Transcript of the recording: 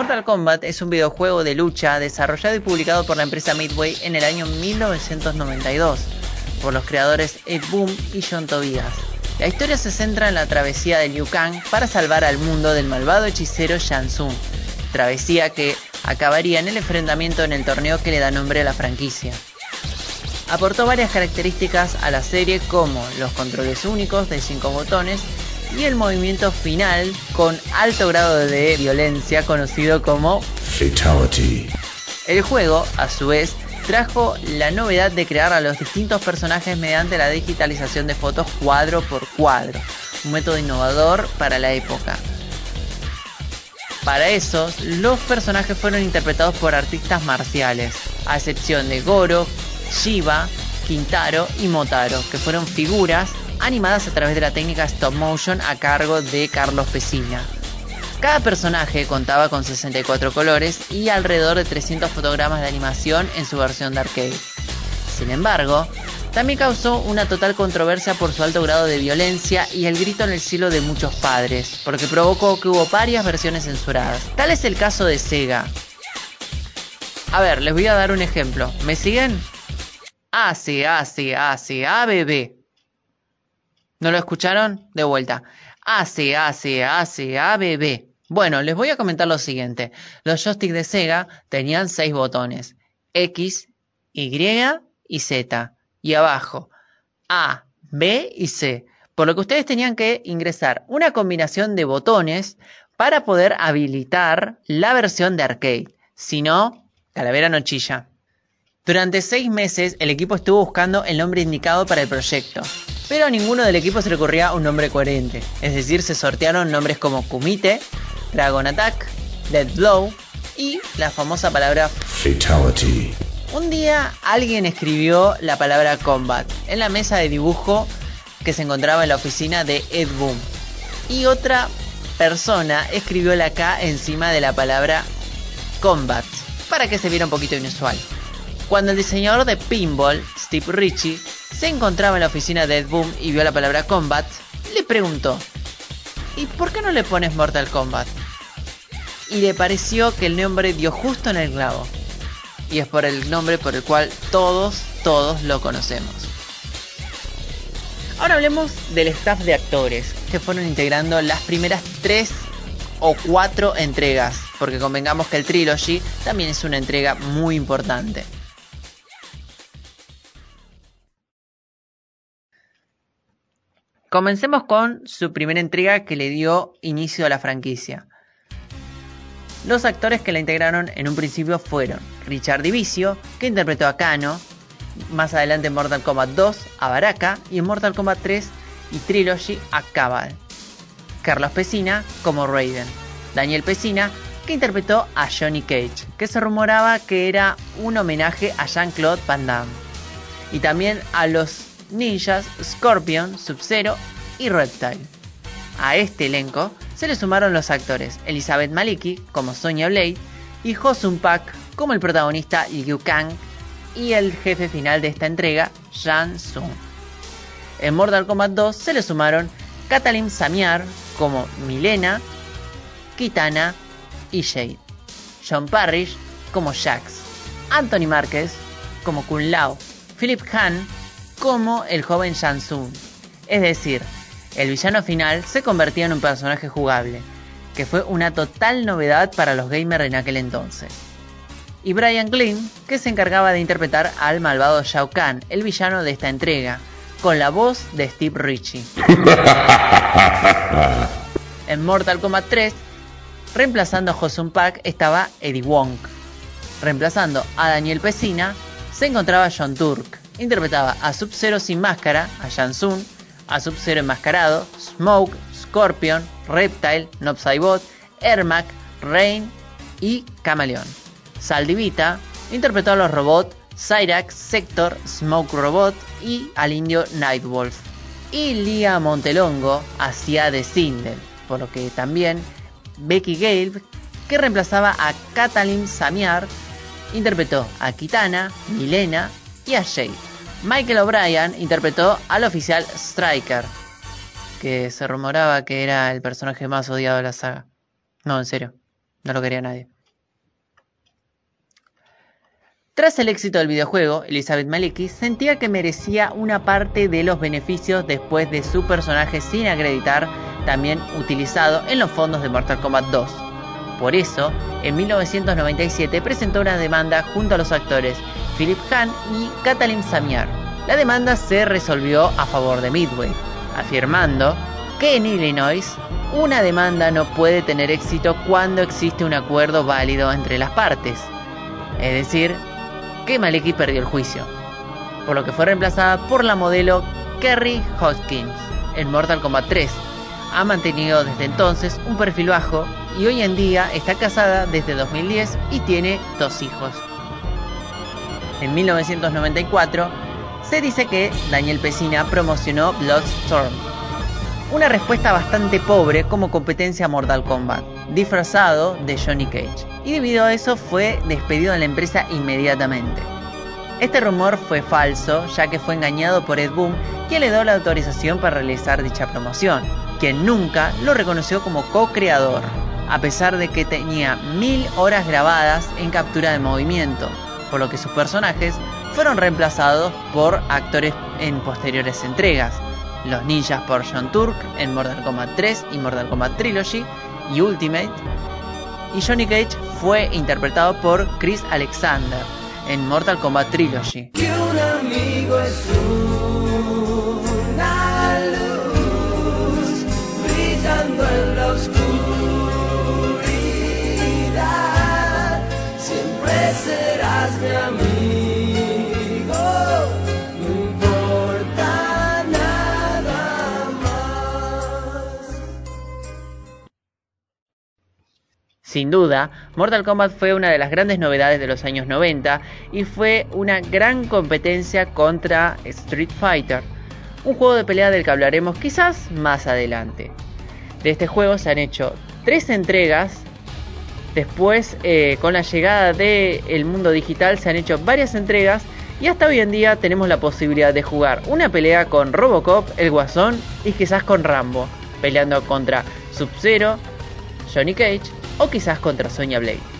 Mortal Kombat es un videojuego de lucha desarrollado y publicado por la empresa Midway en el año 1992 por los creadores Ed Boon y John Tobias. La historia se centra en la travesía de Liu Kang para salvar al mundo del malvado hechicero Shang Tsung, travesía que acabaría en el enfrentamiento en el torneo que le da nombre a la franquicia. Aportó varias características a la serie como los controles únicos de 5 botones y el movimiento final con alto grado de violencia conocido como Fatality. El juego, a su vez, trajo la novedad de crear a los distintos personajes mediante la digitalización de fotos cuadro por cuadro, un método innovador para la época. Para eso, los personajes fueron interpretados por artistas marciales, a excepción de Goro, Shiva, Quintaro y Motaro, que fueron figuras animadas a través de la técnica stop motion a cargo de Carlos Pesina. Cada personaje contaba con 64 colores y alrededor de 300 fotogramas de animación en su versión de arcade. Sin embargo, también causó una total controversia por su alto grado de violencia y el grito en el cielo de muchos padres, porque provocó que hubo varias versiones censuradas. Tal es el caso de Sega. A ver, les voy a dar un ejemplo. ¿Me siguen? A, C, A, C, A, C, A, B. ¿No lo escucharon? De vuelta. A, C, A, C, A, C, A, B, B. Bueno, les voy a comentar lo siguiente. Los joysticks de Sega tenían seis botones. X, Y y Z. Y abajo, A, B y C. Por lo que ustedes tenían que ingresar una combinación de botones para poder habilitar la versión de arcade. Si no, calavera no chilla. Durante seis meses el equipo estuvo buscando el nombre indicado para el proyecto pero a ninguno del equipo se le ocurría un nombre coherente. Es decir, se sortearon nombres como Kumite, Dragon Attack, Dead Blow y la famosa palabra Fatality. Un día alguien escribió la palabra Combat en la mesa de dibujo que se encontraba en la oficina de Ed Boom. Y otra persona escribió la K encima de la palabra Combat para que se viera un poquito inusual. Cuando el diseñador de Pinball, Steve Ritchie, se encontraba en la oficina de Ed Boom y vio la palabra Combat, le preguntó, ¿y por qué no le pones Mortal Kombat? Y le pareció que el nombre dio justo en el clavo. Y es por el nombre por el cual todos, todos lo conocemos. Ahora hablemos del staff de actores que fueron integrando las primeras tres o cuatro entregas, porque convengamos que el Trilogy también es una entrega muy importante. Comencemos con su primera entrega que le dio inicio a la franquicia. Los actores que la integraron en un principio fueron Richard Divicio, que interpretó a Kano, más adelante en Mortal Kombat 2 a Baraka y en Mortal Kombat 3 y Trilogy a Cabal. Carlos Pesina como Raiden. Daniel Pesina, que interpretó a Johnny Cage, que se rumoraba que era un homenaje a Jean-Claude Van Damme. Y también a los ninjas, Scorpion, Sub-Zero y Reptile. A este elenco se le sumaron los actores Elizabeth Maliki como Sonya Blade y Hosun Pak como el protagonista Liu Kang y el jefe final de esta entrega, Shang Tsung. En Mortal Kombat 2 se le sumaron Katalin Samiar como Milena, Kitana y Jade, John Parrish como Jax, Anthony Márquez como Kun Lao, Philip Han como el joven Tsung. Es decir, el villano final se convertía en un personaje jugable, que fue una total novedad para los gamers en aquel entonces. Y Brian Glynn, que se encargaba de interpretar al malvado Shao Kahn, el villano de esta entrega, con la voz de Steve Ritchie. en Mortal Kombat 3, reemplazando a Josun Park estaba Eddie Wong. Reemplazando a Daniel Pesina, se encontraba John Turk interpretaba a Sub-Zero sin máscara, a Tsung, a Sub-Zero enmascarado, Smoke, Scorpion, Reptile, Nopsaibot, Ermac, Rain y Camaleón. Saldivita interpretó a los robots Cyrax, Sector, Smoke Robot y al indio Nightwolf. Y Lia Montelongo hacía de Sindel, por lo que también Becky Gale, que reemplazaba a Katalin Samiar, interpretó a Kitana, Milena y a Jade. Michael O'Brien interpretó al oficial Striker, que se rumoraba que era el personaje más odiado de la saga. No, en serio. No lo quería nadie. Tras el éxito del videojuego, Elizabeth Maliki sentía que merecía una parte de los beneficios después de su personaje sin acreditar también utilizado en los fondos de Mortal Kombat 2. Por eso, en 1997 presentó una demanda junto a los actores Philip Hahn y Katalin Samiar. La demanda se resolvió a favor de Midway, afirmando que en Illinois una demanda no puede tener éxito cuando existe un acuerdo válido entre las partes. Es decir, que Maleki perdió el juicio, por lo que fue reemplazada por la modelo Kerry Hoskins en Mortal Kombat 3. Ha mantenido desde entonces un perfil bajo y hoy en día está casada desde 2010 y tiene dos hijos. En 1994 se dice que Daniel Pesina promocionó Bloodstorm, una respuesta bastante pobre como competencia a Mortal Kombat, disfrazado de Johnny Cage, y debido a eso fue despedido de la empresa inmediatamente. Este rumor fue falso, ya que fue engañado por Ed Boon, quien le dio la autorización para realizar dicha promoción, quien nunca lo reconoció como co-creador, a pesar de que tenía mil horas grabadas en captura de movimiento, por lo que sus personajes fueron reemplazados por actores en posteriores entregas, los ninjas por John Turk en Mortal Kombat 3 y Mortal Kombat Trilogy y Ultimate. Y Johnny Cage fue interpretado por Chris Alexander en Mortal Kombat Trilogy. Sin duda, Mortal Kombat fue una de las grandes novedades de los años 90 y fue una gran competencia contra Street Fighter, un juego de pelea del que hablaremos quizás más adelante. De este juego se han hecho tres entregas, después eh, con la llegada del mundo digital se han hecho varias entregas y hasta hoy en día tenemos la posibilidad de jugar una pelea con Robocop, el Guasón y quizás con Rambo, peleando contra Sub-Zero, Johnny Cage o quizás contra Sonya Blade.